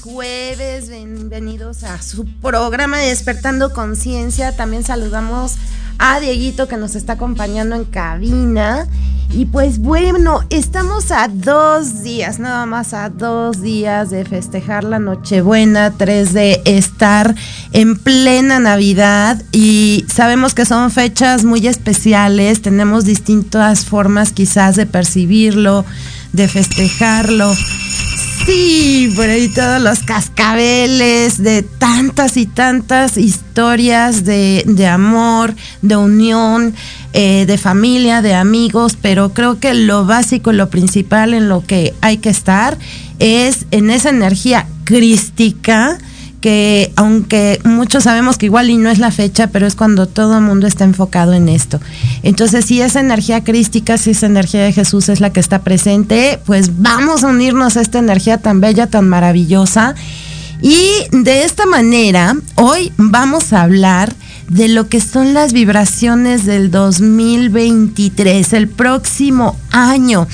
Jueves, bienvenidos a su programa Despertando Conciencia. También saludamos a Dieguito que nos está acompañando en cabina. Y pues bueno, estamos a dos días, nada más a dos días de festejar la Nochebuena, tres de estar en plena Navidad y sabemos que son fechas muy especiales, tenemos distintas formas quizás de percibirlo, de festejarlo. Sí, por ahí todos los cascabeles de tantas y tantas historias de, amor, de unión, eh, de familia, de amigos, pero creo que lo básico, lo principal en lo que hay que estar es en esa energía crística que aunque muchos sabemos que igual y no es la fecha, pero es cuando todo el mundo está enfocado en esto. Entonces, si esa energía crística, si esa energía de Jesús es la que está presente, pues vamos a unirnos a esta energía tan bella, tan maravillosa. Y de esta manera, hoy vamos a hablar de lo que son las vibraciones del 2023, el próximo año.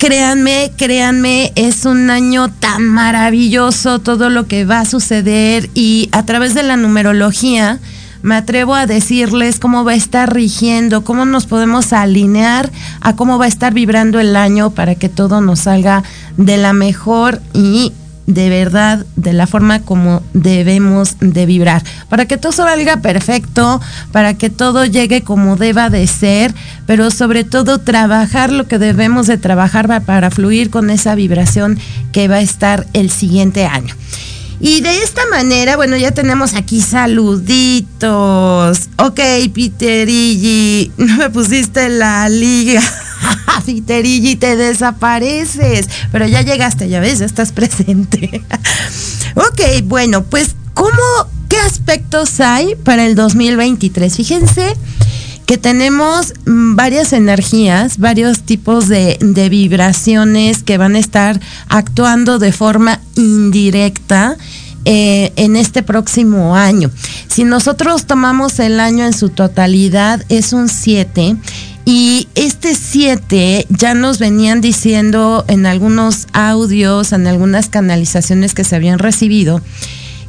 Créanme, créanme, es un año tan maravilloso todo lo que va a suceder y a través de la numerología me atrevo a decirles cómo va a estar rigiendo, cómo nos podemos alinear a cómo va a estar vibrando el año para que todo nos salga de la mejor y de verdad de la forma como debemos de vibrar. Para que todo salga perfecto, para que todo llegue como deba de ser, pero sobre todo trabajar lo que debemos de trabajar para fluir con esa vibración que va a estar el siguiente año. Y de esta manera, bueno, ya tenemos aquí saluditos. Ok, Peterigi, no me pusiste la liga. Peterigi, te desapareces. Pero ya llegaste, ya ves, ya estás presente. ok, bueno, pues, ¿cómo, qué aspectos hay para el 2023? Fíjense que tenemos mm, varias energías, varios tipos de, vibraciones que van a estar actuando de forma indirecta eh, en este próximo año. Si nosotros tomamos el año en su totalidad, es un 7. Y este 7 ya nos venían diciendo en algunos audios, en algunas canalizaciones que se habían recibido,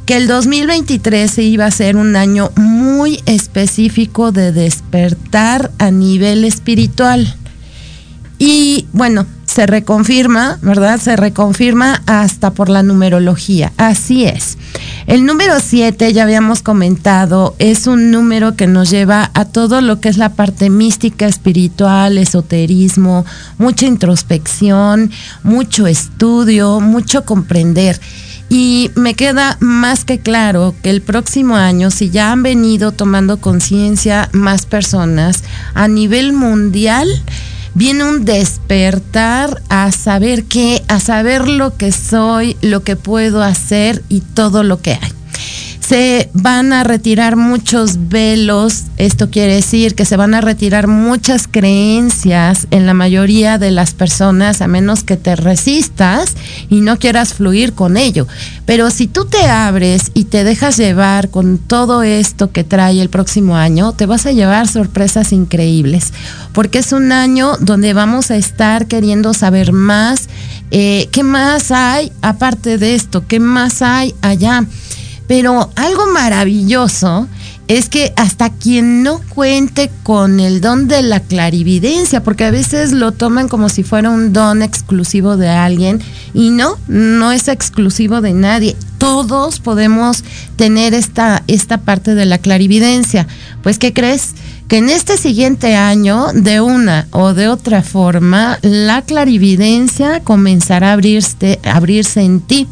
que el 2023 iba a ser un año muy específico de despertar a nivel espiritual. Y bueno, se reconfirma, ¿verdad? Se reconfirma hasta por la numerología. Así es. El número 7, ya habíamos comentado, es un número que nos lleva a todo lo que es la parte mística, espiritual, esoterismo, mucha introspección, mucho estudio, mucho comprender. Y me queda más que claro que el próximo año, si ya han venido tomando conciencia más personas a nivel mundial, viene un despertar a saber qué, a saber lo que soy, lo que puedo hacer y todo lo que hay se van a retirar muchos velos, esto quiere decir que se van a retirar muchas creencias en la mayoría de las personas, a menos que te resistas y no quieras fluir con ello. Pero si tú te abres y te dejas llevar con todo esto que trae el próximo año, te vas a llevar sorpresas increíbles, porque es un año donde vamos a estar queriendo saber más, eh, qué más hay aparte de esto, qué más hay allá. Pero algo maravilloso es que hasta quien no cuente con el don de la clarividencia, porque a veces lo toman como si fuera un don exclusivo de alguien y no, no es exclusivo de nadie. Todos podemos tener esta, esta parte de la clarividencia. Pues, ¿qué crees? Que en este siguiente año, de una o de otra forma, la clarividencia comenzará a abrirse, en ti.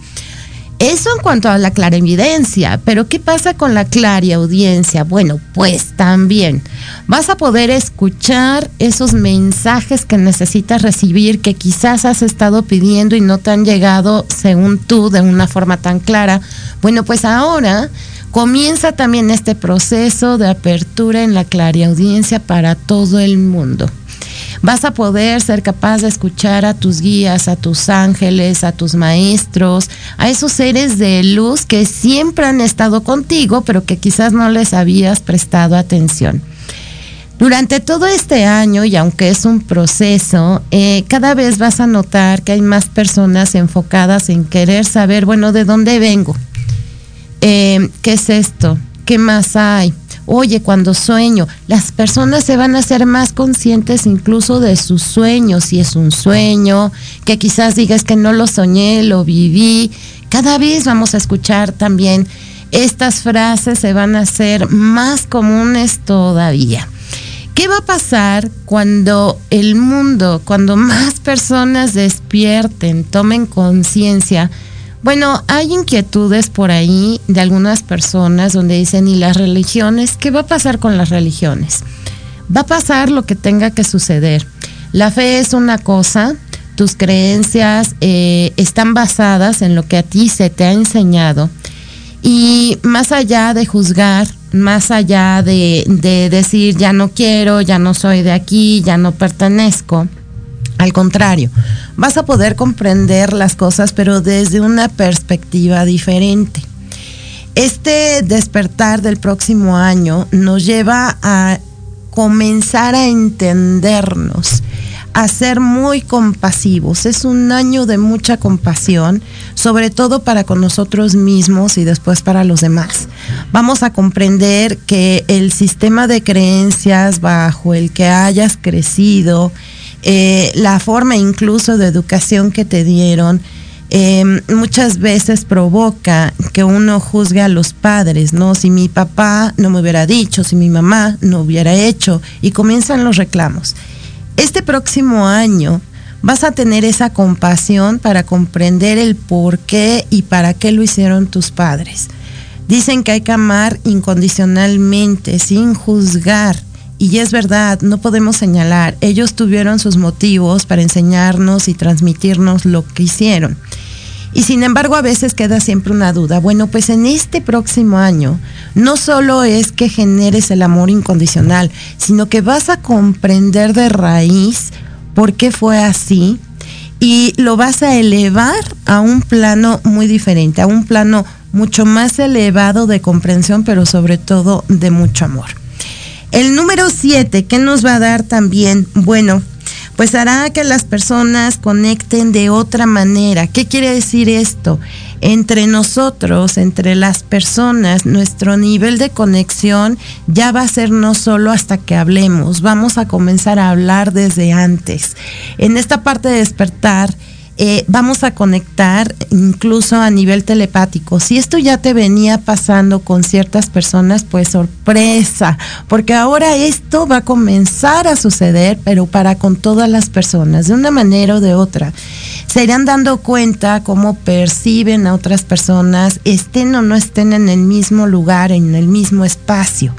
Eso en cuanto a la clarividencia, pero ¿qué pasa con la audiencia? Bueno, pues también vas a poder escuchar esos mensajes que necesitas recibir que quizás has estado pidiendo y no te han llegado según tú de una forma tan clara. Bueno, pues ahora comienza también este proceso de apertura en la audiencia para todo el mundo vas a poder ser capaz de escuchar a tus guías, a tus ángeles, a tus maestros, a esos seres de luz que siempre han estado contigo, pero que quizás no les habías prestado atención. Durante todo este año, y aunque es un proceso, eh, cada vez vas a notar que hay más personas enfocadas en querer saber, bueno, ¿de dónde vengo? Eh, ¿Qué es esto? ¿Qué más hay? Oye, cuando sueño, las personas se van a ser más conscientes incluso de sus sueños, si es un sueño, que quizás digas que no lo soñé, lo viví. Cada vez vamos a escuchar también estas frases, se van a hacer más comunes todavía. ¿Qué va a pasar cuando el mundo, cuando más personas despierten, tomen conciencia? Bueno, hay inquietudes por ahí de algunas personas donde dicen, ¿y las religiones? ¿Qué va a pasar con las religiones? Va a pasar lo que tenga que suceder. La fe es una cosa, tus creencias eh, están basadas en lo que a ti se te ha enseñado. Y más allá de juzgar, más allá de, decir ya no quiero, ya no soy de aquí, ya no pertenezco. Al contrario, vas a poder comprender las cosas, pero desde una perspectiva diferente. Este despertar del próximo año nos lleva a comenzar a entendernos a ser muy compasivos. Es un año de mucha compasión, sobre todo para con nosotros mismos y después para los demás. Vamos a comprender que el sistema de creencias bajo el que hayas crecido, eh, la forma incluso de educación que te dieron, em, muchas veces provoca que uno juzgue a los padres, ¿no? Si mi papá no me hubiera dicho, si mi mamá no hubiera hecho, y comienzan los reclamos este próximo año vas a tener esa compasión para comprender el por qué y para qué lo hicieron tus padres. Dicen que hay que amar incondicionalmente, sin juzgar. Y es verdad, no podemos señalar. Ellos tuvieron sus motivos para enseñarnos y transmitirnos lo que hicieron. Y sin embargo a veces queda siempre una duda. Bueno, pues en este próximo año no solo es que generes el amor incondicional, sino que vas a comprender de raíz por qué fue así y lo vas a elevar a un plano muy diferente, a un plano mucho más elevado de comprensión, pero sobre todo de mucho amor. El número siete, ¿qué nos va a dar también? Bueno, pues hará que las personas conecten de otra manera. ¿Qué quiere decir esto? Entre nosotros, entre las personas, nuestro nivel de conexión ya va a ser no solo hasta que hablemos, vamos a comenzar a hablar desde antes. En esta parte de despertar, eh, vamos a conectar incluso a nivel telepático. Si esto ya te venía pasando con ciertas personas, pues sorpresa, porque ahora esto va a comenzar a suceder, pero para con todas las personas, de una manera o de otra. Se irán dando cuenta cómo perciben a otras personas, estén o no estén en el mismo lugar, en el mismo espacio.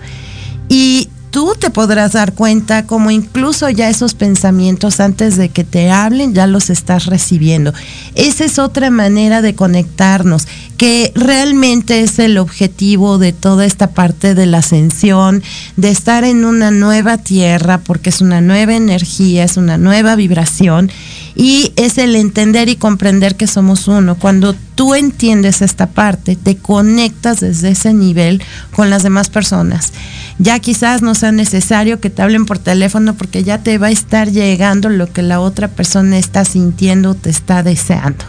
Y tú te podrás dar cuenta como incluso ya esos pensamientos antes de que te hablen ya los estás recibiendo. Esa es otra manera de conectarnos, que realmente es el objetivo de toda esta parte de la ascensión, de estar en una nueva tierra, porque es una nueva energía, es una nueva vibración y es el entender y comprender que somos uno. Cuando tú entiendes esta parte, te conectas desde ese nivel con las demás personas. Ya quizás no sea necesario que te hablen por teléfono porque ya te va a estar llegando lo que la otra persona está sintiendo, te está deseando.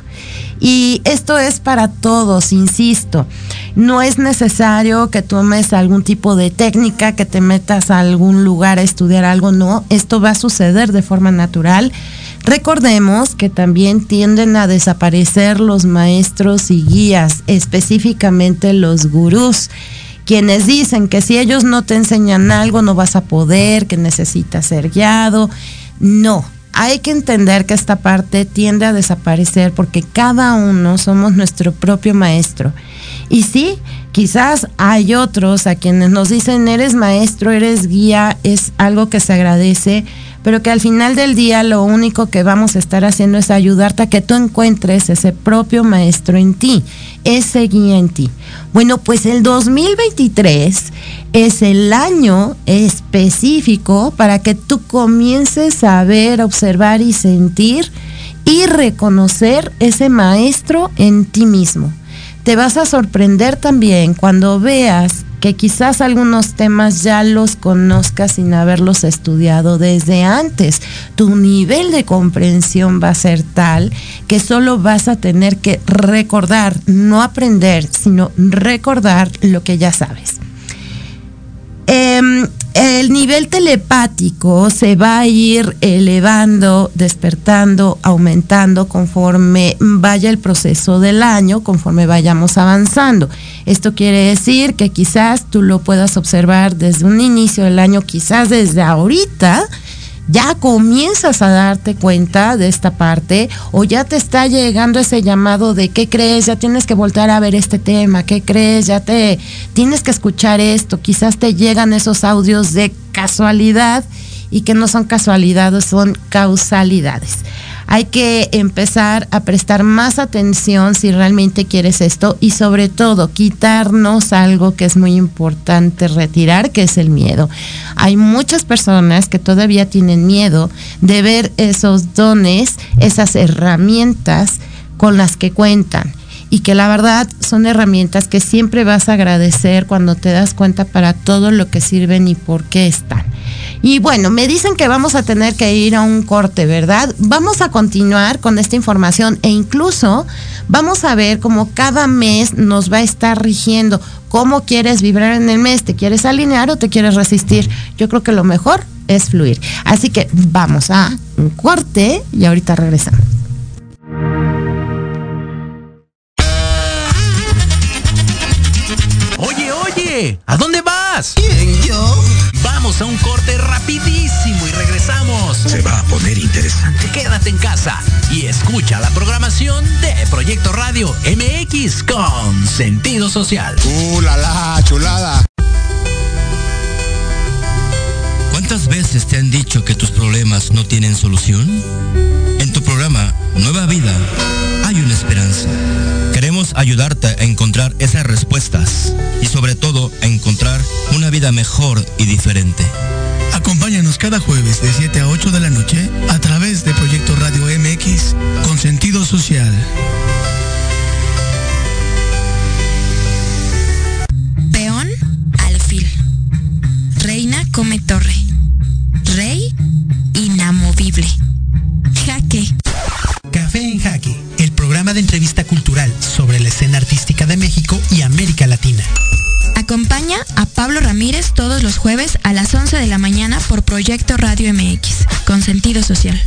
Y esto es para todos, insisto. No es necesario que tomes algún tipo de técnica, que te metas a algún lugar a estudiar algo, no. Esto va a suceder de forma natural Recordemos que también tienden a desaparecer los maestros y guías, específicamente los gurús, quienes dicen que si ellos no te enseñan algo no vas a poder, que necesitas ser guiado. No, hay que entender que esta parte tiende a desaparecer porque cada uno somos nuestro propio maestro. Y sí, quizás hay otros a quienes nos dicen, eres maestro, eres guía, es algo que se agradece, pero que al final del día lo único que vamos a estar haciendo es ayudarte a que tú encuentres ese propio maestro en ti, ese guía en ti. Bueno, pues el 2023 es el año específico para que tú comiences a ver, observar y sentir y reconocer ese maestro en ti mismo te vas a sorprender también cuando veas que quizás algunos temas ya los conozcas sin haberlos estudiado desde antes. Tu nivel de comprensión va a ser tal que solo vas a tener que recordar, no aprender, sino recordar lo que ya sabes. Em, el nivel telepático se va a ir elevando, despertando, aumentando conforme vaya el proceso del año, conforme vayamos avanzando. Esto quiere decir que quizás tú lo puedas observar desde un inicio del año, quizás desde ahorita, ya comienzas a darte cuenta de esta parte o ya te está llegando ese llamado de qué crees, ya tienes que voltar a ver este tema, qué crees, ya te tienes que escuchar esto, quizás te llegan esos audios de casualidad y que no son casualidades, son causalidades hay que empezar a prestar más atención si realmente quieres esto y sobre todo quitarnos algo que es muy importante retirar, que es el miedo. Hay muchas personas que todavía tienen miedo de ver esos dones, esas herramientas con las que cuentan y que la verdad son herramientas que siempre vas a agradecer cuando te das cuenta para todo lo que sirven y por qué están. Y bueno, me dicen que vamos a tener que ir a un corte, ¿verdad? Vamos a continuar con esta información e incluso vamos a ver cómo cada mes nos va a estar rigiendo. ¿Cómo quieres vibrar en el mes? ¿Te quieres alinear o te quieres resistir? Yo creo que lo mejor es fluir. Así que vamos a un corte y ahorita regresamos. ¿A dónde vas? ¿Quién, yo? Vamos a un corte rapidísimo y regresamos. Se va a poner interesante. Quédate en casa y escucha la programación de Proyecto Radio MX con sentido social. ¡Uh, la, la chulada! ¿Cuántas veces te han dicho que tus problemas no tienen solución? En tu programa Nueva Vida hay una esperanza Queremos ayudarte a encontrar esas respuestas y sobre todo a encontrar una vida mejor y diferente. Acompáñanos cada jueves de 7 a 8 de la noche a través de Proyecto Radio MX con sentido social. Peón, alfil. Reina come torre. Rey, inamovible. Jaque. Café en Jaque programa de entrevista cultural sobre la escena artística de México y América Latina. Acompaña a Pablo Ramírez todos los jueves a las 11 de la mañana por Proyecto Radio MX, con sentido social.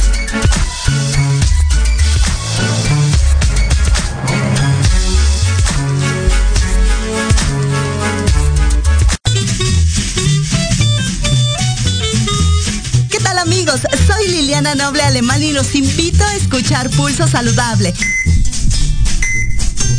¿Qué tal amigos? Soy Liliana Noble Alemán y los invito a escuchar Pulso Saludable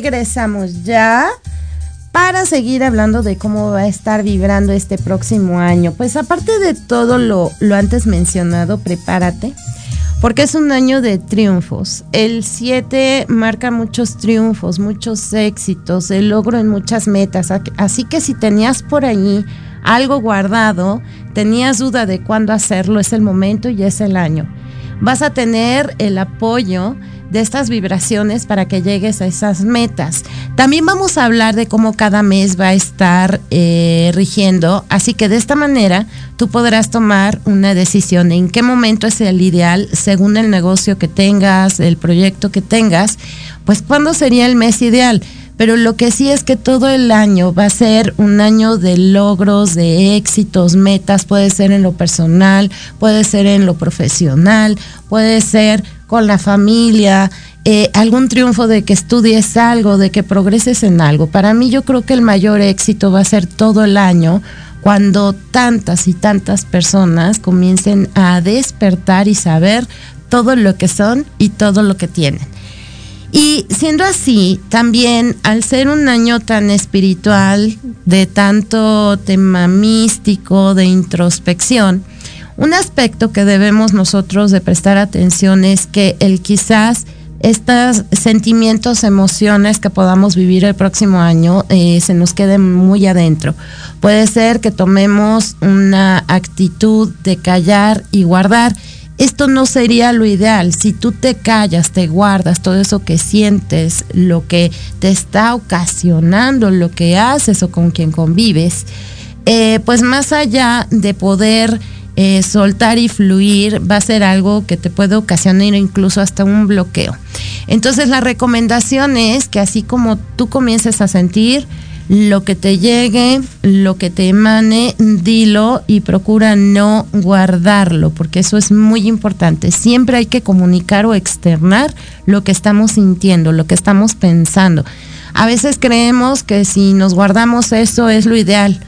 Regresamos ya para seguir hablando de cómo va a estar vibrando este próximo año. Pues aparte de todo lo, lo antes mencionado, prepárate, porque es un año de triunfos. El 7 marca muchos triunfos, muchos éxitos, el logro en muchas metas. Así que si tenías por allí algo guardado, tenías duda de cuándo hacerlo, es el momento y es el año. Vas a tener el apoyo de estas vibraciones para que llegues a esas metas. También vamos a hablar de cómo cada mes va a estar eh, rigiendo, así que de esta manera tú podrás tomar una decisión en qué momento es el ideal según el negocio que tengas, el proyecto que tengas, pues cuándo sería el mes ideal pero lo que sí es que todo el año va a ser un año de logros, de éxitos, metas, puede ser en lo personal, puede ser en lo profesional, puede ser con la familia, eh, algún triunfo de que estudies algo, de que progreses en algo. Para mí yo creo que el mayor éxito va a ser todo el año cuando tantas y tantas personas comiencen a despertar y saber todo lo que son y todo lo que tienen. Y siendo así, también al ser un año tan espiritual, de tanto tema místico, de introspección, un aspecto que debemos nosotros de prestar atención es que el quizás estos sentimientos, emociones que podamos vivir el próximo año eh, se nos queden muy adentro. Puede ser que tomemos una actitud de callar y guardar esto no sería lo ideal. Si tú te callas, te guardas todo eso que sientes, lo que te está ocasionando, lo que haces o con quien convives, eh, pues más allá de poder eh, soltar y fluir, va a ser algo que te puede ocasionar incluso hasta un bloqueo. Entonces la recomendación es que así como tú comiences a sentir, lo que te llegue, lo que te emane, dilo y procura no guardarlo, porque eso es muy importante. Siempre hay que comunicar o externar lo que estamos sintiendo, lo que estamos pensando. A veces creemos que si nos guardamos eso es lo ideal,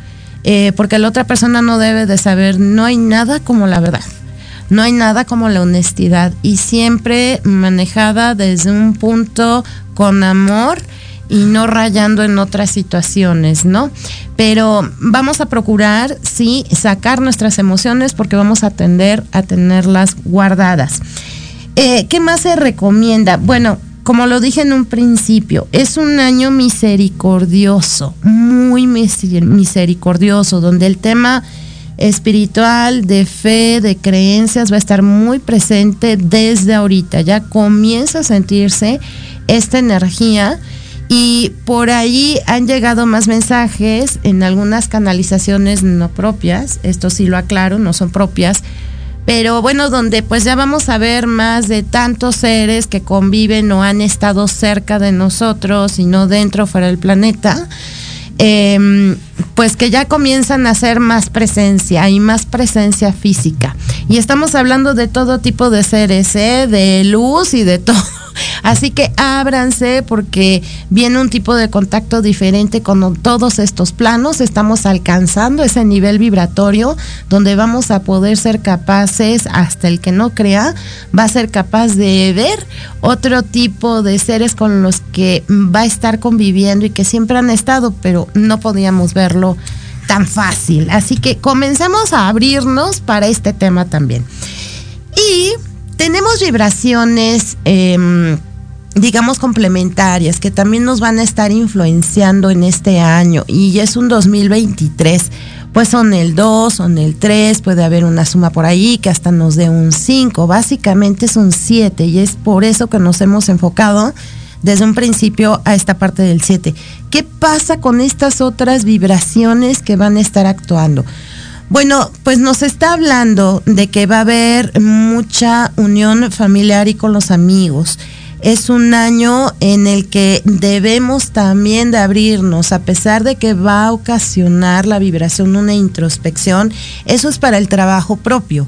eh, porque la otra persona no debe de saber, no hay nada como la verdad. No hay nada como la honestidad y siempre manejada desde un punto con amor y no rayando en otras situaciones, ¿no? Pero vamos a procurar, sí, sacar nuestras emociones porque vamos a tender a tenerlas guardadas. Eh, ¿Qué más se recomienda? Bueno, como lo dije en un principio, es un año misericordioso, muy misericordioso, donde el tema espiritual, de fe, de creencias va a estar muy presente desde ahorita. Ya comienza a sentirse esta energía y por ahí han llegado más mensajes en algunas canalizaciones no propias, esto sí lo aclaro, no son propias, pero bueno, donde pues ya vamos a ver más de tantos seres que conviven o han estado cerca de nosotros y no dentro fuera del planeta. Em, pues que ya comienzan a hacer más presencia y más presencia física. Y estamos hablando de todo tipo de seres, ¿eh? de luz y de todo Así que ábranse porque viene un tipo de contacto diferente con todos estos planos. Estamos alcanzando ese nivel vibratorio donde vamos a poder ser capaces, hasta el que no crea, va a ser capaz de ver otro tipo de seres con los que va a estar conviviendo y que siempre han estado, pero no podíamos verlo tan fácil. Así que comencemos a abrirnos para este tema también. Y tenemos vibraciones, em, digamos, complementarias que también nos van a estar influenciando en este año y es un 2023. Pues son el 2, son el 3, puede haber una suma por ahí que hasta nos dé un 5. Básicamente es un 7 y es por eso que nos hemos enfocado desde un principio a esta parte del 7. ¿Qué pasa con estas otras vibraciones que van a estar actuando? Bueno, pues nos está hablando de que va a haber mucha unión familiar y con los amigos. Es un año en el que debemos también de abrirnos, a pesar de que va a ocasionar la vibración una introspección, eso es para el trabajo propio.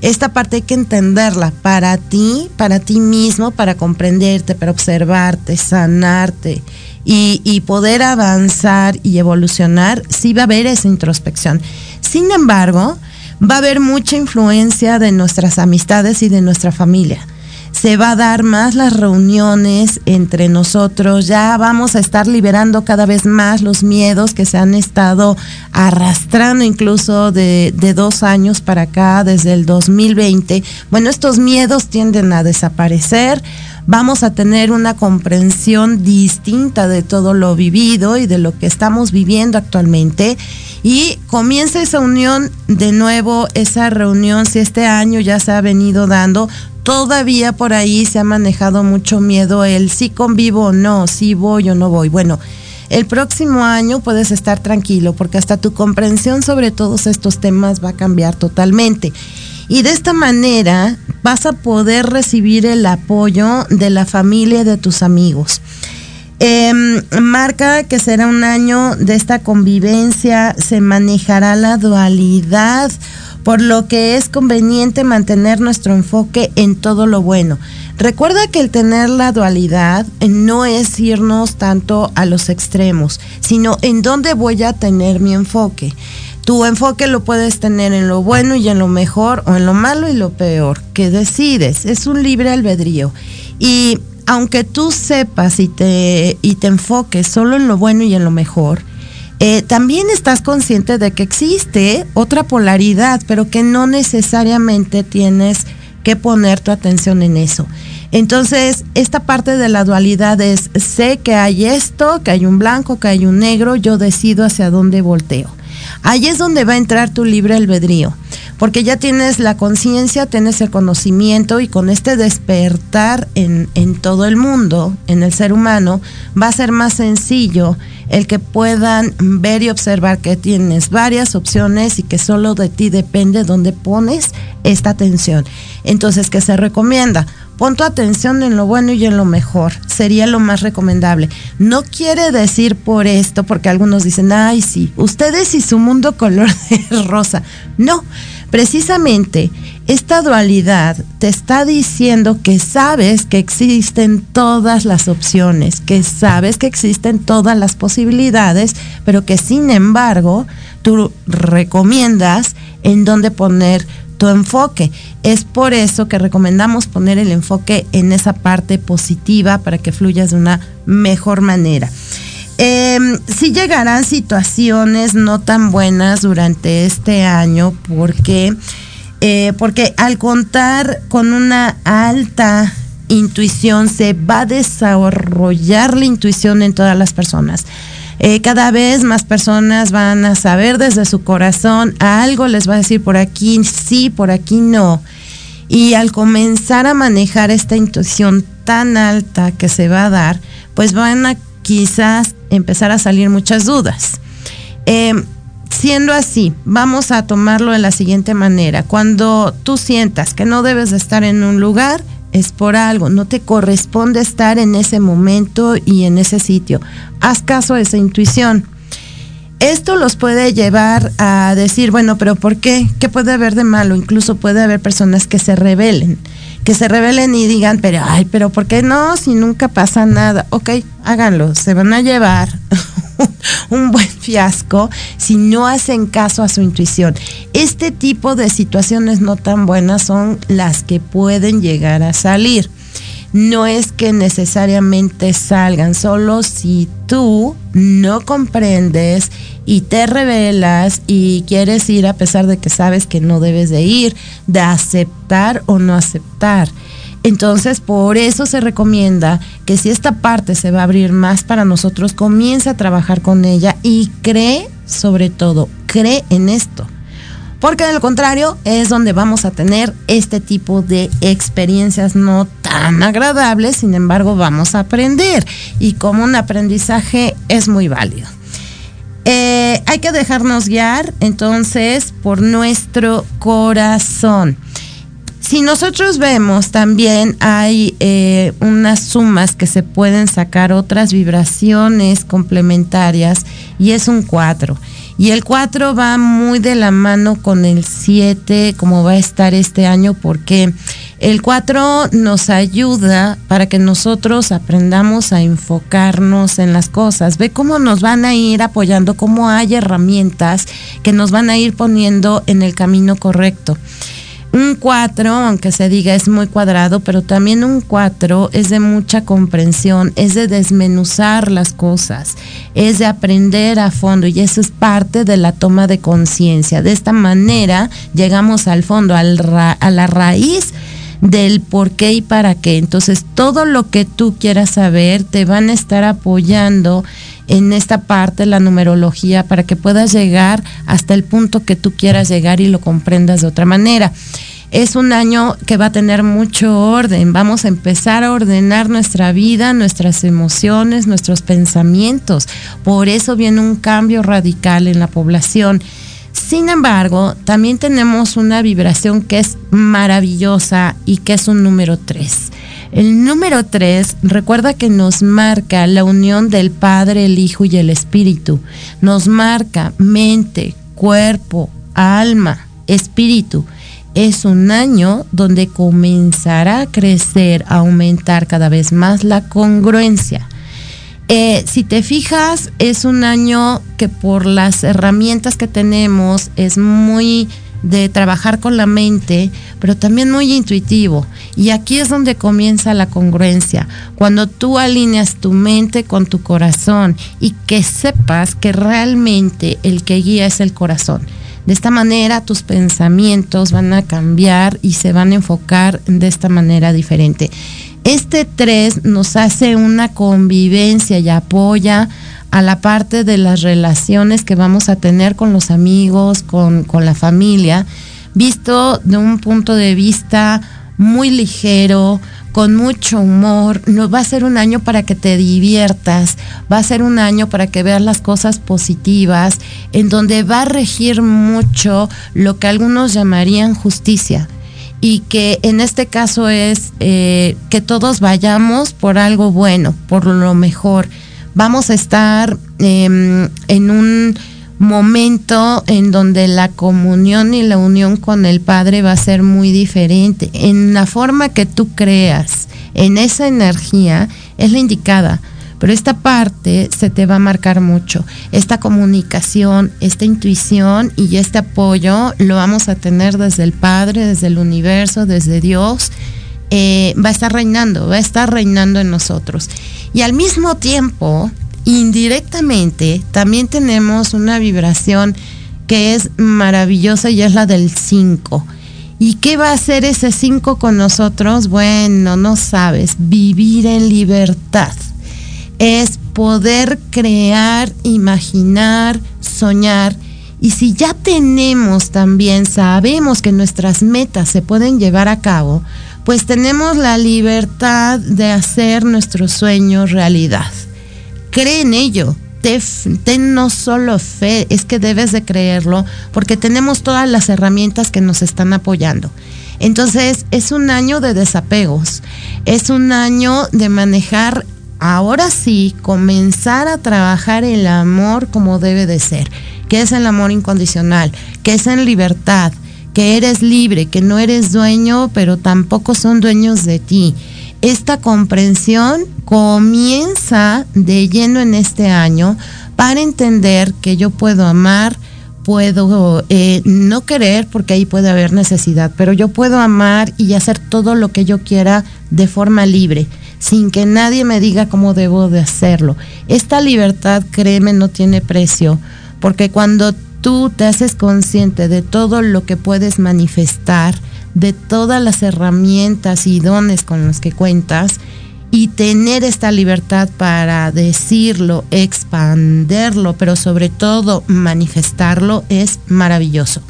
Esta parte hay que entenderla para ti, para ti mismo, para comprenderte, para observarte, sanarte y, poder avanzar y evolucionar, sí va a haber esa introspección. Sin embargo, va a haber mucha influencia de nuestras amistades y de nuestra familia. Se va a dar más las reuniones entre nosotros, ya vamos a estar liberando cada vez más los miedos que se han estado arrastrando incluso de, de dos años para acá, desde el 2020. Bueno, estos miedos tienden a desaparecer vamos a tener una comprensión distinta de todo lo vivido y de lo que estamos viviendo actualmente. Y comienza esa unión de nuevo, esa reunión, si este año ya se ha venido dando, todavía por ahí se ha manejado mucho miedo el si convivo o no, si voy o no voy. Bueno, el próximo año puedes estar tranquilo porque hasta tu comprensión sobre todos estos temas va a cambiar totalmente. Y de esta manera vas a poder recibir el apoyo de la familia y de tus amigos. Em, marca que será un año de esta convivencia, se manejará la dualidad, por lo que es conveniente mantener nuestro enfoque en todo lo bueno. Recuerda que el tener la dualidad no es irnos tanto a los extremos, sino en dónde voy a tener mi enfoque. Tu enfoque lo puedes tener en lo bueno y en lo mejor o en lo malo y lo peor. que decides? Es un libre albedrío. Y aunque tú sepas y te, y te enfoques solo en lo bueno y en lo mejor, eh, también estás consciente de que existe otra polaridad, pero que no necesariamente tienes que poner tu atención en eso. Entonces, esta parte de la dualidad es, sé que hay esto, que hay un blanco, que hay un negro, yo decido hacia dónde volteo. Ahí es donde va a entrar tu libre albedrío porque ya tienes la conciencia, tienes el conocimiento y con este despertar en, en, todo el mundo, en el ser humano, va a ser más sencillo el que puedan ver y observar que tienes varias opciones y que solo de ti depende dónde pones esta atención. Entonces, ¿qué se recomienda? Pon tu atención en lo bueno y en lo mejor. Sería lo más recomendable. No quiere decir por esto, porque algunos dicen, ay, sí, ustedes y su mundo color rosa. No, Precisamente esta dualidad te está diciendo que sabes que existen todas las opciones, que sabes que existen todas las posibilidades, pero que sin embargo tú recomiendas en dónde poner tu enfoque. Es por eso que recomendamos poner el enfoque en esa parte positiva para que fluyas de una mejor manera. Eh, sí llegarán situaciones no tan buenas durante este año porque, eh, porque al contar con una alta intuición se va a desarrollar la intuición en todas las personas. Eh, cada vez más personas van a saber desde su corazón, algo les va a decir por aquí sí, por aquí no. Y al comenzar a manejar esta intuición tan alta que se va a dar, pues van a quizás empezar a salir muchas dudas. Em, siendo así, vamos a tomarlo de la siguiente manera. Cuando tú sientas que no debes de estar en un lugar, es por algo, no te corresponde estar en ese momento y en ese sitio. Haz caso a esa intuición. Esto los puede llevar a decir, bueno, pero ¿por qué? ¿Qué puede haber de malo? Incluso puede haber personas que se rebelen que se rebelen y digan, pero, ay, pero ¿por qué no? Si nunca pasa nada. Ok, háganlo, se van a llevar un buen fiasco si no hacen caso a su intuición. Este tipo de situaciones no tan buenas son las que pueden llegar a salir no es que necesariamente salgan, solo si tú no comprendes y te revelas y quieres ir a pesar de que sabes que no debes de ir, de aceptar o no aceptar. Entonces, por eso se recomienda que si esta parte se va a abrir más para nosotros, comience a trabajar con ella y cree, sobre todo, cree en esto porque de lo contrario es donde vamos a tener este tipo de experiencias no tan agradables, sin embargo vamos a aprender y como un aprendizaje es muy válido. Eh, hay que dejarnos guiar entonces por nuestro corazón. Si nosotros vemos también hay eh, unas sumas que se pueden sacar otras vibraciones complementarias y es un 4. Y el 4 va muy de la mano con el 7, como va a estar este año, porque el 4 nos ayuda para que nosotros aprendamos a enfocarnos en las cosas. Ve cómo nos van a ir apoyando, cómo hay herramientas que nos van a ir poniendo en el camino correcto. Un 4, aunque se diga es muy cuadrado, pero también un 4 es de mucha comprensión, es de desmenuzar las cosas, es de aprender a fondo y eso es parte de la toma de conciencia. De esta manera llegamos al fondo, a la raíz del por qué y para qué. Entonces, todo lo que tú quieras saber te van a estar apoyando en esta parte, la numerología, para que puedas llegar hasta el punto que tú quieras llegar y lo comprendas de otra manera. es un año que va a tener mucho orden. Vamos a empezar a ordenar nuestra vida, nuestras emociones, nuestros pensamientos. Por eso viene un cambio radical en la población. Sin embargo, también tenemos una vibración que es maravillosa y que es un número 3. El número 3 recuerda que nos marca la unión del Padre, el Hijo y el Espíritu. Nos marca mente, cuerpo, alma, espíritu es un año donde comenzará a crecer, a aumentar cada vez más la congruencia. Eh, si te fijas, es un año que por las herramientas que tenemos es muy de trabajar con la mente, pero también muy intuitivo. Y aquí es donde comienza la congruencia, cuando tú alineas tu mente con tu corazón y que sepas que realmente el que guía es el corazón. De esta manera tus pensamientos van a cambiar y se van a enfocar de esta manera diferente. Este 3 nos hace una convivencia y apoya a la parte de las relaciones que vamos a tener con los amigos, con, con la familia, visto de un punto de vista muy ligero, con mucho humor. No, va a ser un año para que te diviertas, va a ser un año para que veas las cosas positivas, en donde va a regir mucho lo que algunos llamarían justicia. Y que en este caso es eh, que todos vayamos por algo bueno, por lo mejor. Vamos a estar em, en un momento en donde la comunión y la unión con el Padre va a ser muy diferente. En la forma que tú creas, en esa energía, es la indicada. Pero esta parte se te va a marcar mucho. Esta comunicación, esta intuición y este apoyo lo vamos a tener desde el Padre, desde el universo, desde Dios. Eh, va a estar reinando, va a estar reinando en nosotros. Y al mismo tiempo, indirectamente también tenemos una vibración que es maravillosa y es la del 5. ¿Y qué va a hacer ese 5 con nosotros? Bueno, no sabes, vivir en libertad. Es poder crear, imaginar, soñar. Y si ya tenemos también, sabemos que nuestras metas se pueden llevar a cabo, pues tenemos la libertad de hacer nuestros sueños realidad cree en ello. Ten, no solo fe, es que debes de creerlo porque tenemos todas las herramientas que nos están apoyando. Entonces es un año de desapegos, es un año de manejar, ahora sí, comenzar a trabajar el amor como debe de ser, que es el amor incondicional, que es en libertad, que eres libre, que no eres dueño, pero tampoco son dueños de ti. Esta comprensión comienza de lleno en este año para entender que yo puedo amar, puedo eh, no querer porque ahí puede haber necesidad, pero yo puedo amar y hacer todo lo que yo quiera de forma libre, sin que nadie me diga cómo debo de hacerlo. Esta libertad, créeme, no tiene precio, porque cuando tú te haces consciente de todo lo que puedes manifestar, de todas las herramientas y dones con los que cuentas y tener esta libertad para decirlo, expanderlo, pero sobre todo manifestarlo es maravilloso.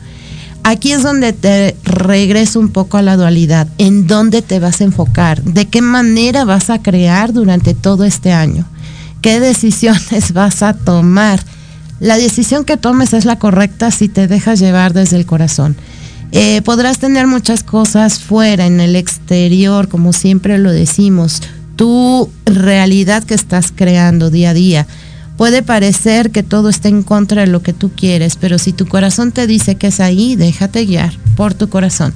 Aquí es donde te regreso un poco a la dualidad, en dónde te vas a enfocar, de qué manera vas a crear durante todo este año, qué decisiones vas a tomar. La decisión que tomes es la correcta si te dejas llevar desde el corazón. Eh, podrás tener muchas cosas fuera, en el exterior, como siempre lo decimos, tu realidad que estás creando día a día. Puede parecer que todo está en contra de lo que tú quieres, pero si tu corazón te dice que es ahí, déjate guiar por tu corazón.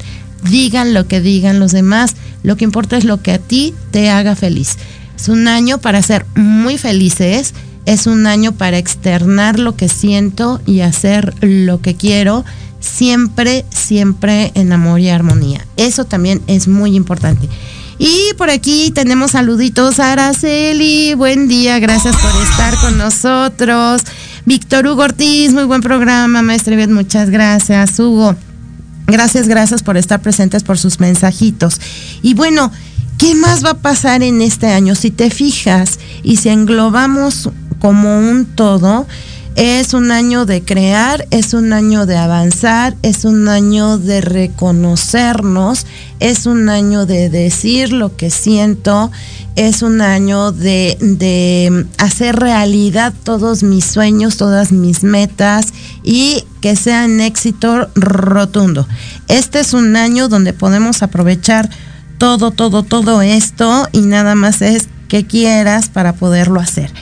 Digan lo que digan los demás, lo que importa es lo que a ti te haga feliz. Es un año para ser muy felices, es un año para externar lo que siento y hacer lo que quiero siempre, siempre en amor y armonía. Eso también es muy importante. Y por aquí tenemos saluditos a Araceli. Buen día, gracias por estar con nosotros. Víctor Hugo Ortiz, muy buen programa, maestra Ivette, muchas gracias. Hugo, gracias, gracias por estar presentes, por sus mensajitos. Y bueno, ¿qué más va a pasar en este año? Si te fijas y si englobamos como un todo, Es un año de crear, es un año de avanzar, es un año de reconocernos, es un año de decir lo que siento, es un año de, de hacer realidad todos mis sueños, todas mis metas y que sean éxito rotundo. Este es un año donde podemos aprovechar todo, todo, todo esto y nada más es que quieras para poderlo hacer.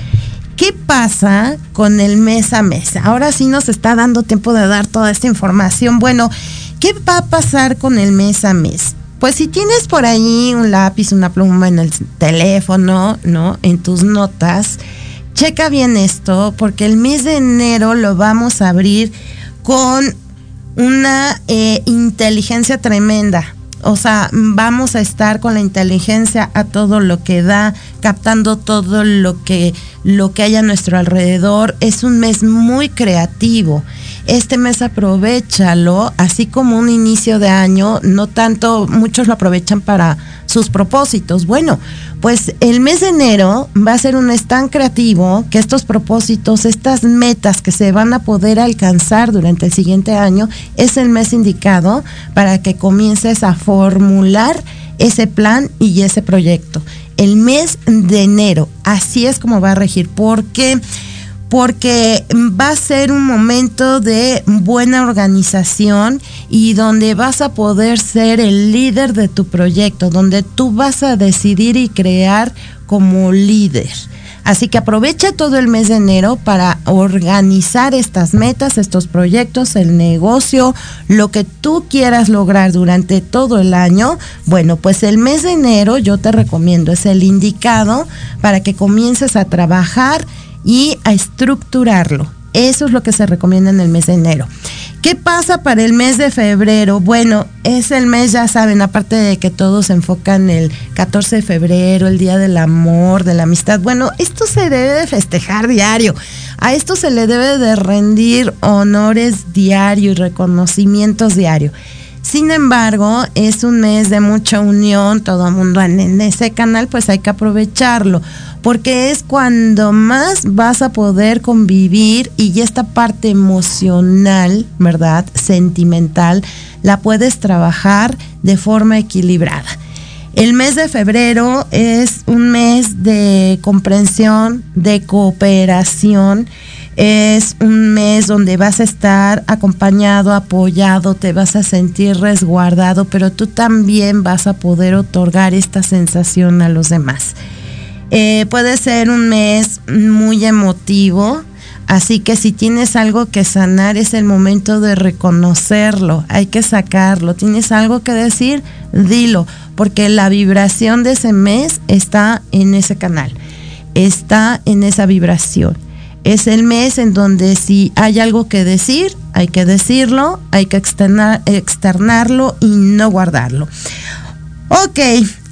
¿Qué pasa con el mes a mes? Ahora sí nos está dando tiempo de dar toda esta información. Bueno, ¿qué va a pasar con el mes a mes? Pues si tienes por ahí un lápiz, una pluma en el teléfono, ¿no? En tus notas, checa bien esto, porque el mes de enero lo vamos a abrir con una eh, inteligencia tremenda o sea, vamos a estar con la inteligencia a todo lo que da, captando todo lo que, lo que hay a nuestro alrededor. Es un mes muy creativo. Este mes aprovechalo, así como un inicio de año, no tanto, muchos lo aprovechan para sus propósitos. Bueno, pues el mes de enero va a ser un mes tan creativo que estos propósitos, estas metas que se van a poder alcanzar durante el siguiente año, es el mes indicado para que comiences a formular ese plan y ese proyecto. El mes de enero, así es como va a regir, porque porque va a ser un momento de buena organización y donde vas a poder ser el líder de tu proyecto, donde tú vas a decidir y crear como líder. Así que aprovecha todo el mes de enero para organizar estas metas, estos proyectos, el negocio, lo que tú quieras lograr durante todo el año. Bueno, pues el mes de enero yo te recomiendo, es el indicado para que comiences a trabajar y a estructurarlo. Eso es lo que se recomienda en el mes de enero. ¿Qué pasa para el mes de febrero? Bueno, es el mes, ya saben, aparte de que todos se enfocan el 14 de febrero, el Día del Amor, de la Amistad. Bueno, esto se debe de festejar diario. A esto se le debe de rendir honores diario y reconocimientos diario. Sin embargo, es un mes de mucha unión, todo el mundo en ese canal, pues hay que aprovecharlo porque es cuando más vas a poder convivir y esta parte emocional, ¿verdad? Sentimental, la puedes trabajar de forma equilibrada. El mes de febrero es un mes de comprensión, de cooperación. Es un mes donde vas a estar acompañado, apoyado, te vas a sentir resguardado, pero tú también vas a poder otorgar esta sensación a los demás. Eh, puede ser un mes muy emotivo, así que si tienes algo que sanar es el momento de reconocerlo, hay que sacarlo. Tienes algo que decir, dilo, porque la vibración de ese mes está en ese canal, está en esa vibración. Es el mes en donde si hay algo que decir, hay que decirlo, hay que externarlo y no guardarlo. Ok,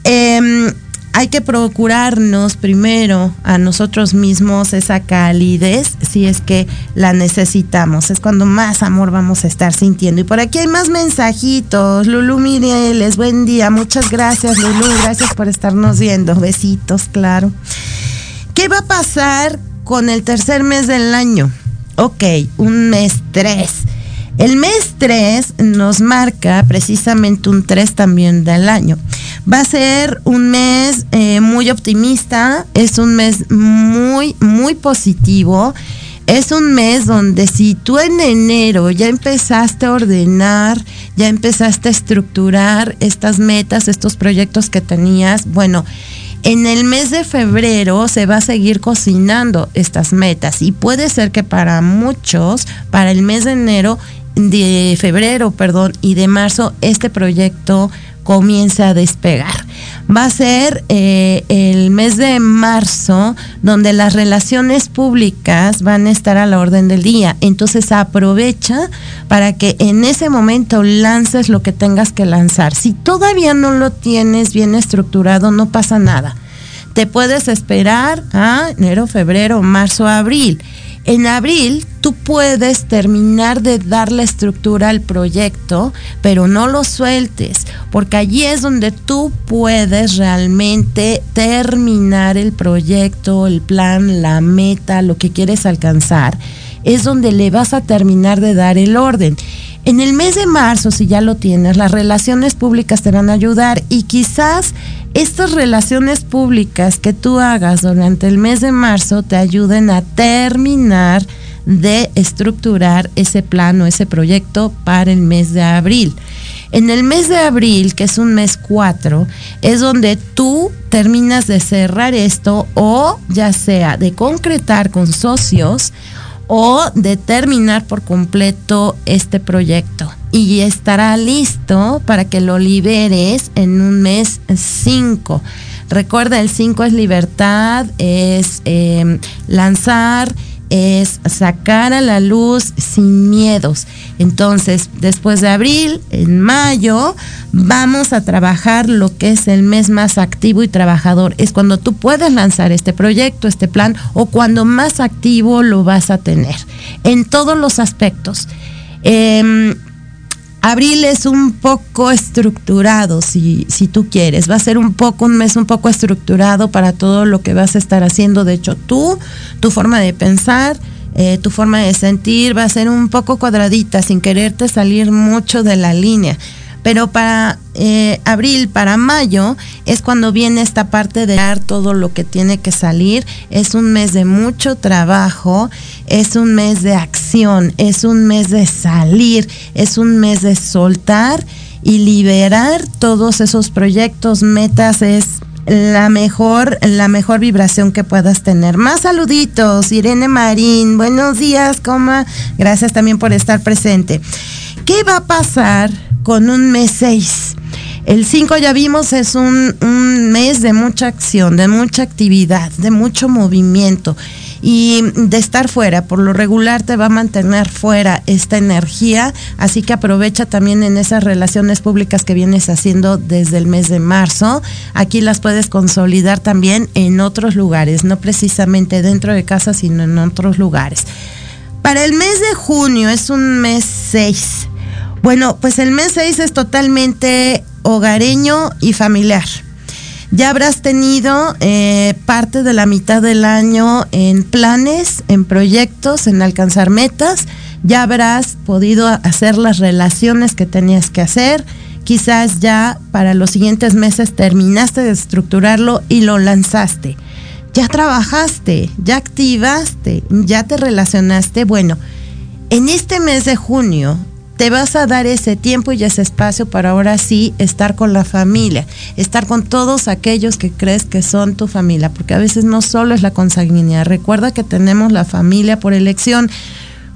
eh, hay que procurarnos primero a nosotros mismos esa calidez si es que la necesitamos. Es cuando más amor vamos a estar sintiendo. Y por aquí hay más mensajitos. Lulu Mireles, buen día. Muchas gracias, Lulu. Gracias por estarnos viendo. Besitos, claro. ¿Qué va a pasar con el tercer mes del año? Ok, un mes tres. El mes 3 nos marca precisamente un 3 también del año. Va a ser un mes eh, muy optimista, es un mes muy, muy positivo. Es un mes donde si tú en enero ya empezaste a ordenar, ya empezaste a estructurar estas metas, estos proyectos que tenías, bueno, en el mes de febrero se va a seguir cocinando estas metas y puede ser que para muchos, para el mes de enero, de febrero, perdón, y de marzo este proyecto comienza a despegar. Va a ser eh, el mes de marzo donde las relaciones públicas van a estar a la orden del día. Entonces aprovecha para que en ese momento lances lo que tengas que lanzar. Si todavía no lo tienes bien estructurado, no pasa nada. Te puedes esperar a enero, febrero, marzo, abril en abril tú puedes terminar de dar la estructura al proyecto, pero no lo sueltes, porque allí es donde tú puedes realmente terminar el proyecto, el plan, la meta, lo que quieres alcanzar. es donde le vas a terminar de dar el orden. En el mes de marzo, si ya lo tienes, las relaciones públicas te van a ayudar y quizás estas relaciones públicas que tú hagas durante el mes de marzo te ayuden a terminar de estructurar ese plano, ese proyecto para el mes de abril. En el mes de abril, que es un mes 4, es donde tú terminas de cerrar esto o ya sea de concretar con socios o de terminar por completo este proyecto. Y estará listo para que lo liberes en un mes 5. Recuerda, el 5 es libertad, es eh, lanzar, es sacar a la luz sin miedos. Entonces, después de abril, en mayo, vamos a trabajar lo que es el mes más activo y trabajador. Es cuando tú puedes lanzar este proyecto, este plan, o cuando más activo lo vas a tener, en todos los aspectos. Em, Abril es un poco estructurado, si, si tú quieres. Va a ser un poco, un mes un poco estructurado para todo lo que vas a estar haciendo. De hecho, tú, tu forma de pensar, eh, tu forma de sentir va a ser un poco cuadradita, sin quererte salir mucho de la línea. Pero para eh, abril, para mayo, es cuando viene esta parte de dar todo lo que tiene que salir. Es un mes de mucho trabajo, es un mes de acción, es un mes de salir, es un mes de soltar y liberar todos esos proyectos, metas, es la mejor, la mejor vibración que puedas tener. Más saluditos, Irene Marín, buenos días, coma, gracias también por estar presente. ¿Qué va a pasar con un mes 6. El 5 ya vimos es un, mes de mucha acción, de mucha actividad, de mucho movimiento y de estar fuera. Por lo regular te va a mantener fuera esta energía, así que aprovecha también en esas relaciones públicas que vienes haciendo desde el mes de marzo. Aquí las puedes consolidar también en otros lugares, no precisamente dentro de casa, sino en otros lugares. Para el mes de junio es un mes 6 bueno, pues el mes 6 es totalmente hogareño y familiar. Ya habrás tenido eh, parte de la mitad del año en planes, en proyectos, en alcanzar metas. Ya habrás podido hacer las relaciones que tenías que hacer. Quizás ya para los siguientes meses terminaste de estructurarlo y lo lanzaste. Ya trabajaste, ya activaste, ya te relacionaste. Bueno, en este mes de junio te vas a dar ese tiempo y ese espacio para ahora sí estar con la familia, estar con todos aquellos que crees que son tu familia, porque a veces no solo es la consanguinidad, recuerda que tenemos la familia por elección.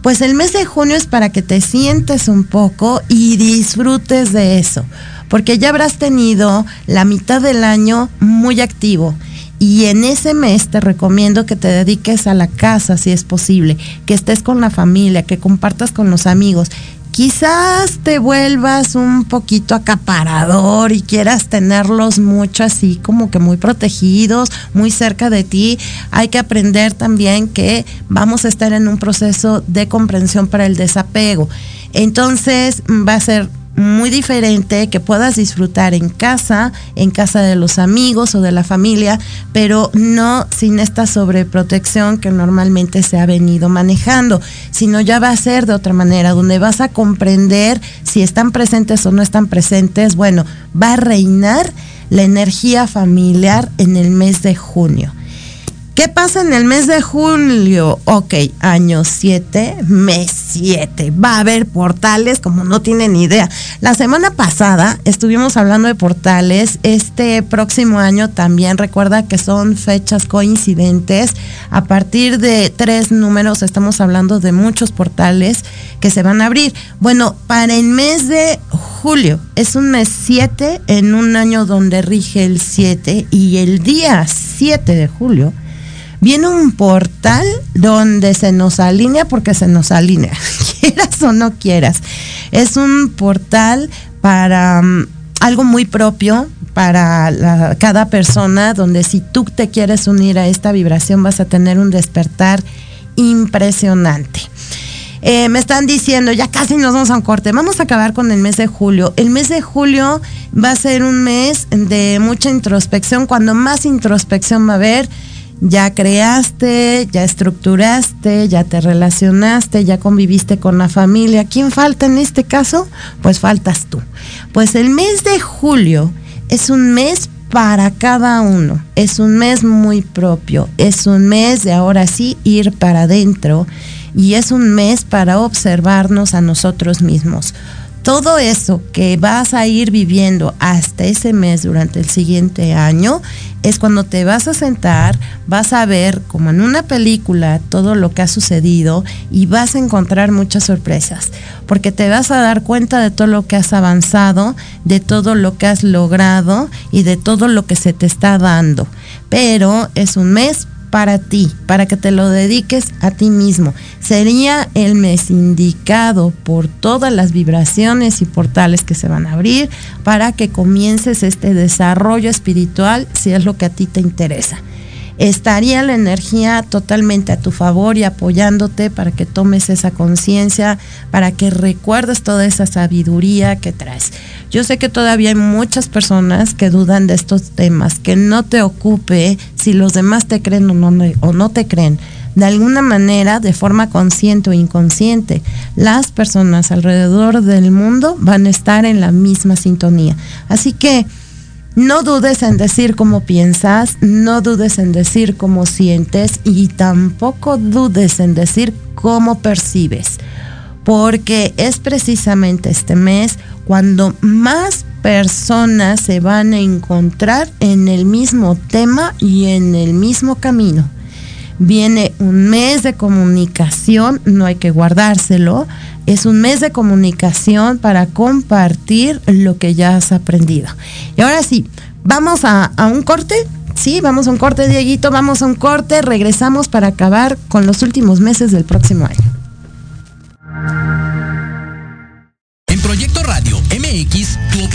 Pues el mes de junio es para que te sientes un poco y disfrutes de eso, porque ya habrás tenido la mitad del año muy activo. Y en ese mes te recomiendo que te dediques a la casa si es posible, que estés con la familia, que compartas con los amigos quizás te vuelvas un poquito acaparador y quieras tenerlos mucho así como que muy protegidos, muy cerca de ti. Hay que aprender también que vamos a estar en un proceso de comprensión para el desapego. Entonces va a ser muy diferente que puedas disfrutar en casa, en casa de los amigos o de la familia, pero no sin esta sobreprotección que normalmente se ha venido manejando, sino ya va a ser de otra manera, donde vas a comprender si están presentes o no están presentes. Bueno, va a reinar la energía familiar en el mes de junio. ¿Qué pasa en el mes de julio? Ok, año 7, mes 7. Va a haber portales como no tienen idea. La semana pasada estuvimos hablando de portales. Este próximo año también recuerda que son fechas coincidentes. A partir de tres números estamos hablando de muchos portales que se van a abrir. Bueno, para el mes de julio es un mes 7 en un año donde rige el 7 y el día 7 de julio viene un portal donde se nos alinea porque se nos alinea, quieras o no quieras. Es un portal para mm, algo muy propio para cada persona, donde si tú te quieres unir a esta vibración vas a tener un despertar impresionante. Eh, me están diciendo, ya casi nos vamos a un corte, vamos a acabar con el mes de julio. El mes de julio va a ser un mes de mucha introspección, cuando más introspección va a haber, ya creaste, ya estructuraste, ya te relacionaste, ya conviviste con la familia. ¿Quién falta en este caso? Pues faltas tú. Pues el mes de julio es un mes para cada uno. Es un mes muy propio. Es un mes de ahora sí ir para adentro. Y es un mes para observarnos a nosotros mismos todo eso que vas a ir viviendo hasta ese mes durante el siguiente año es cuando te vas a sentar, vas a ver como en una película todo lo que ha sucedido y vas a encontrar muchas sorpresas, porque te vas a dar cuenta de todo lo que has avanzado, de todo lo que has logrado y de todo lo que se te está dando. Pero es un mes para ti, para que te lo dediques a ti mismo. Sería el mes indicado por todas las vibraciones y portales que se van a abrir para que comiences este desarrollo espiritual si es lo que a ti te interesa estaría la energía totalmente a tu favor y apoyándote para que tomes esa conciencia, para que recuerdes toda esa sabiduría que traes. Yo sé que todavía hay muchas personas que dudan de estos temas, que no te ocupe si los demás te creen o no, o no te creen. De alguna manera, de forma consciente o inconsciente, las personas alrededor del mundo van a estar en la misma sintonía. Así que no dudes en decir cómo piensas, no dudes en decir cómo sientes y tampoco dudes en decir cómo percibes, porque es precisamente este mes cuando más personas se van a encontrar en el mismo tema y en el mismo camino. Viene un mes de comunicación, no hay que guardárselo, es un mes de comunicación para compartir lo que ya has aprendido. Y ahora sí, vamos a, un corte. Sí, vamos a un corte, Dieguito, vamos a un corte, regresamos para acabar con los últimos meses del próximo año.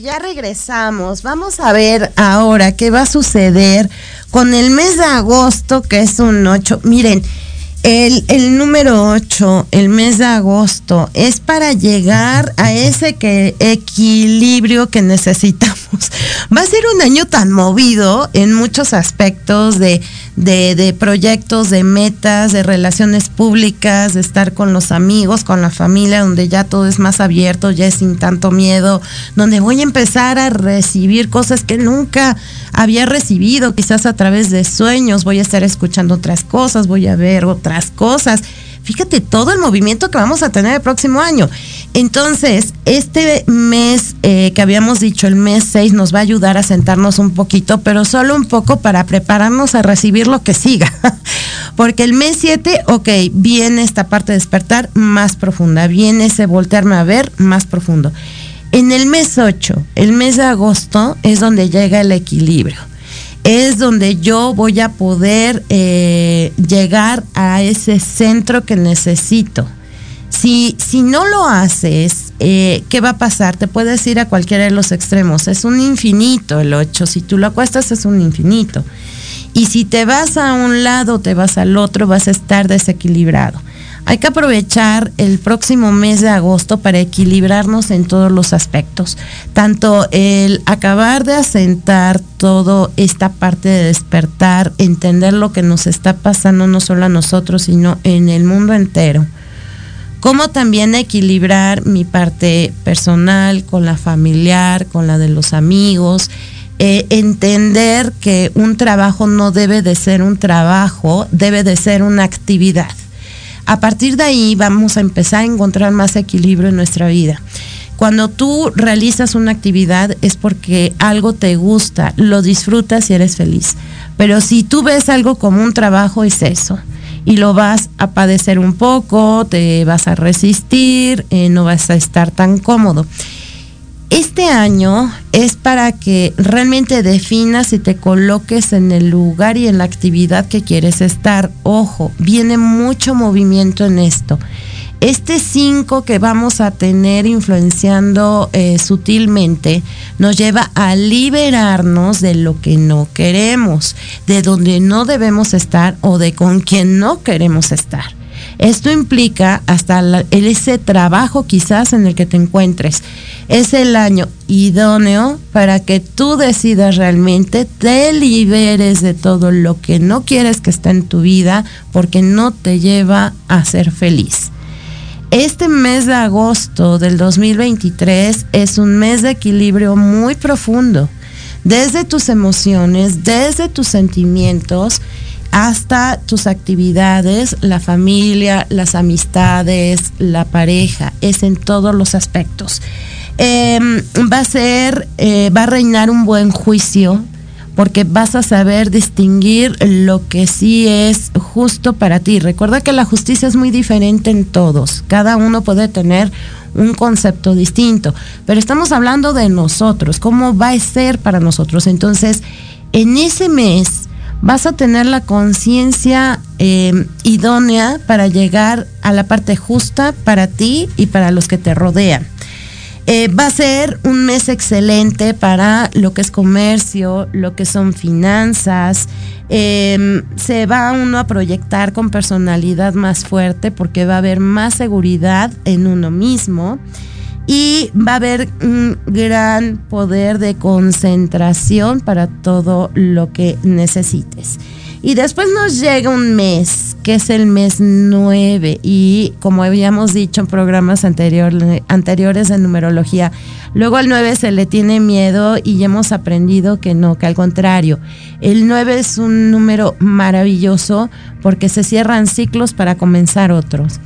Ya regresamos. Vamos a ver ahora qué va a suceder con el mes de agosto, que es un 8. Miren, el, el número 8, el mes de agosto, es para llegar a ese que, equilibrio que necesitamos. Va a ser un año tan movido en muchos aspectos de, de, de proyectos, de metas, de relaciones públicas, de estar con los amigos, con la familia, donde ya todo es más abierto, ya es sin tanto miedo, donde voy a empezar a recibir cosas que nunca había recibido, quizás a través de sueños, voy a estar escuchando otras cosas, voy a ver otras cosas. Fíjate todo el movimiento que vamos a tener el próximo año. Entonces, este mes eh, que habíamos dicho, el mes 6, nos va a ayudar a sentarnos un poquito, pero solo un poco para prepararnos a recibir lo que siga. Porque el mes 7, ok, viene esta parte de despertar más profunda, viene ese voltearme a ver más profundo. En el mes 8, el mes de agosto, es donde llega el equilibrio es donde yo voy a poder eh, llegar a ese centro que necesito. Si, si no lo haces, eh, ¿qué va a pasar? Te puedes ir a cualquiera de los extremos. Es un infinito el 8. Si tú lo acuestas, es un infinito. Y si te vas a un lado, te vas al otro, vas a estar desequilibrado. Hay que aprovechar el próximo mes de agosto para equilibrarnos en todos los aspectos. Tanto el acabar de asentar toda esta parte de despertar, entender lo que nos está pasando no solo a nosotros, sino en el mundo entero. Como también equilibrar mi parte personal con la familiar, con la de los amigos. Eh, entender que un trabajo no debe de ser un trabajo, debe de ser una actividad a partir de ahí vamos a empezar a encontrar más equilibrio en nuestra vida. Cuando tú realizas una actividad es porque algo te gusta, lo disfrutas y eres feliz. Pero si tú ves algo como un trabajo, es eso. Y lo vas a padecer un poco, te vas a resistir, eh, no vas a estar tan cómodo. Este año es para que realmente definas y te coloques en el lugar y en la actividad que quieres estar. Ojo, viene mucho movimiento en esto. Este 5 que vamos a tener influenciando eh, sutilmente nos lleva a liberarnos de lo que no queremos, de donde no debemos estar o de con quien no queremos estar. Esto implica hasta ese trabajo quizás en el que te encuentres. Es el año idóneo para que tú decidas realmente, te liberes de todo lo que no quieres que esté en tu vida porque no te lleva a ser feliz. Este mes de agosto del 2023 es un mes de equilibrio muy profundo, desde tus emociones, desde tus sentimientos hasta tus actividades, la familia, las amistades, la pareja, es en todos los aspectos. Em, va a ser, eh, va a reinar un buen juicio, porque vas a saber distinguir lo que sí es justo para ti. Recuerda que la justicia es muy diferente en todos, cada uno puede tener un concepto distinto, pero estamos hablando de nosotros, cómo va a ser para nosotros. Entonces, en ese mes, vas a tener la conciencia eh, idónea para llegar a la parte justa para ti y para los que te rodean. Eh, va a ser un mes excelente para lo que es comercio, lo que son finanzas. Em, se va uno a proyectar con personalidad más fuerte porque va a haber más seguridad en uno mismo y va a haber un gran poder de concentración para todo lo que necesites. Y después nos llega un mes, que es el mes 9, y como habíamos dicho en programas anteriores de numerología, luego al 9 se le tiene miedo y hemos aprendido que no, que al contrario, el 9 es un número maravilloso porque se cierran ciclos para comenzar otros.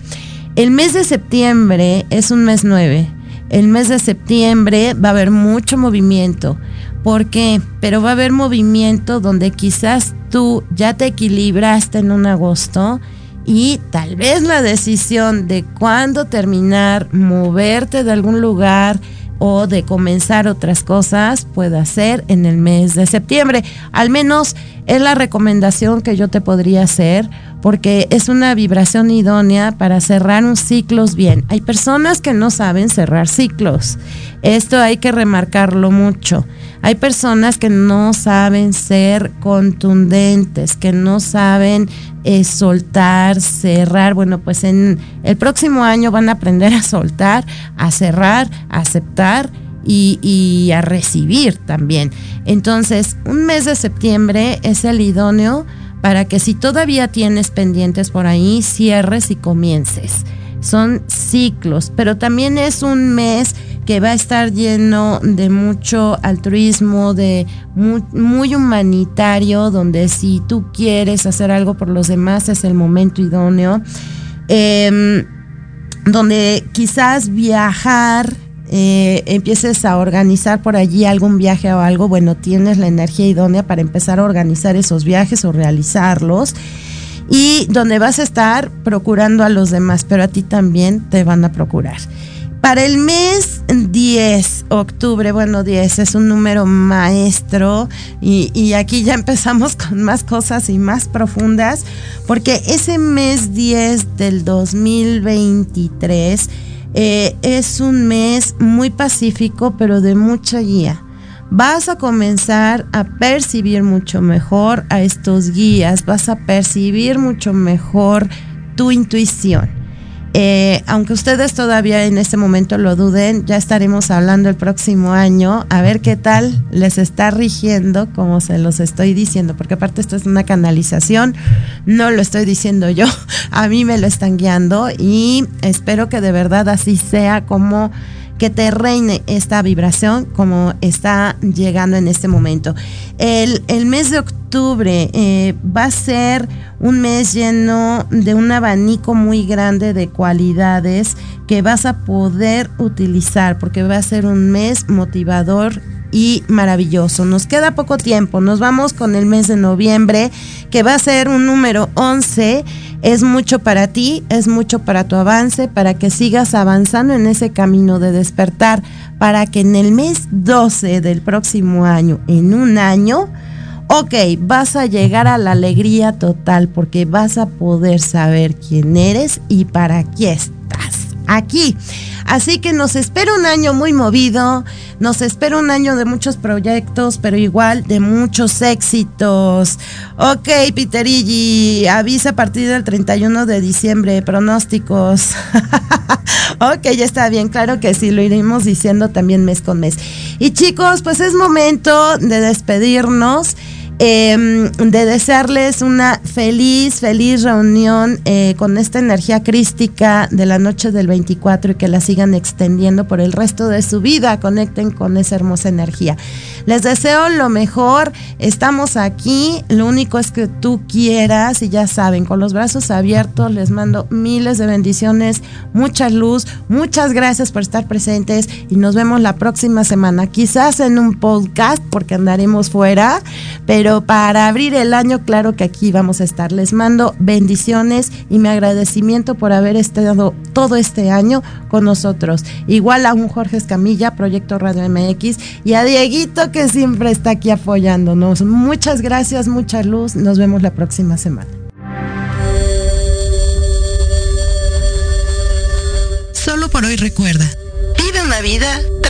El mes de septiembre es un mes 9 el mes de septiembre va a haber mucho movimiento. ¿Por qué? Pero va a haber movimiento donde quizás tú ya te equilibraste en un agosto y tal vez la decisión de cuándo terminar, moverte de algún lugar o de comenzar otras cosas pueda ser en el mes de septiembre. Al menos es la recomendación que yo te podría hacer porque es una vibración idónea para cerrar un ciclos bien. Hay personas que no saben cerrar ciclos. Esto hay que remarcarlo mucho. Hay personas que no saben ser contundentes, que no saben eh, soltar, cerrar. Bueno, pues en el próximo año van a aprender a soltar, a cerrar, a aceptar y, a recibir también. Entonces, un mes de septiembre es el idóneo para que si todavía tienes pendientes por ahí, cierres y comiences. Son ciclos, pero también es un mes que va a estar lleno de mucho altruismo, de muy, humanitario, donde si tú quieres hacer algo por los demás es el momento idóneo. Em, donde quizás viajar, eh, empieces a organizar por allí algún viaje o algo, bueno, tienes la energía idónea para empezar a organizar esos viajes o realizarlos. Y donde vas a estar procurando a los demás, pero a ti también te van a procurar. Para el mes 10, octubre, bueno, 10 es un número maestro y, aquí ya empezamos con más cosas y más profundas, porque ese mes 10 del 2023 eh, es un mes muy pacífico, pero de mucha guía. Vas a comenzar a percibir mucho mejor a estos guías, vas a percibir mucho mejor tu intuición eh, aunque ustedes todavía en este momento lo duden, ya estaremos hablando el próximo año a ver qué tal les está rigiendo, como se los estoy diciendo, porque aparte esto es una canalización, no lo estoy diciendo yo, a mí me lo están guiando y espero que de verdad así sea como que te reine esta vibración como está llegando en este momento. El, mes de octubre eh, va a ser un mes lleno de un abanico muy grande de cualidades que vas a poder utilizar porque va a ser un mes motivador y maravilloso. Nos queda poco tiempo, nos vamos con el mes de noviembre, que va a ser un número 11. Es mucho para ti, es mucho para tu avance, para que sigas avanzando en ese camino de despertar, para que en el mes 12 del próximo año, en un año, ok, vas a llegar a la alegría total porque vas a poder saber quién eres y para qué estás aquí. Así que nos espera un año muy movido, nos espera un año de muchos proyectos, pero igual de muchos éxitos. Ok, Piterilli, avisa a partir del 31 de diciembre, pronósticos. ok, ya está bien, claro que sí, lo iremos diciendo también mes con mes. Y chicos, pues es momento de despedirnos. Em, de desearles una feliz, feliz reunión eh, con esta energía crística de la noche del 24 y que la sigan extendiendo por el resto de su vida. Conecten con esa hermosa energía. Les deseo lo mejor. Estamos aquí. Lo único es que tú quieras y ya saben, con los brazos abiertos les mando miles de bendiciones, mucha luz. Muchas gracias por estar presentes y nos vemos la próxima semana. Quizás en un podcast porque andaremos fuera, para abrir el año, claro que aquí vamos a estar. Les mando bendiciones y mi agradecimiento por haber estado todo este año con nosotros. Igual a un Jorge Escamilla, Proyecto Radio MX, y a Dieguito que siempre está aquí apoyándonos. Muchas gracias, mucha luz. Nos vemos la próxima semana. Solo por hoy recuerda. Vive una vida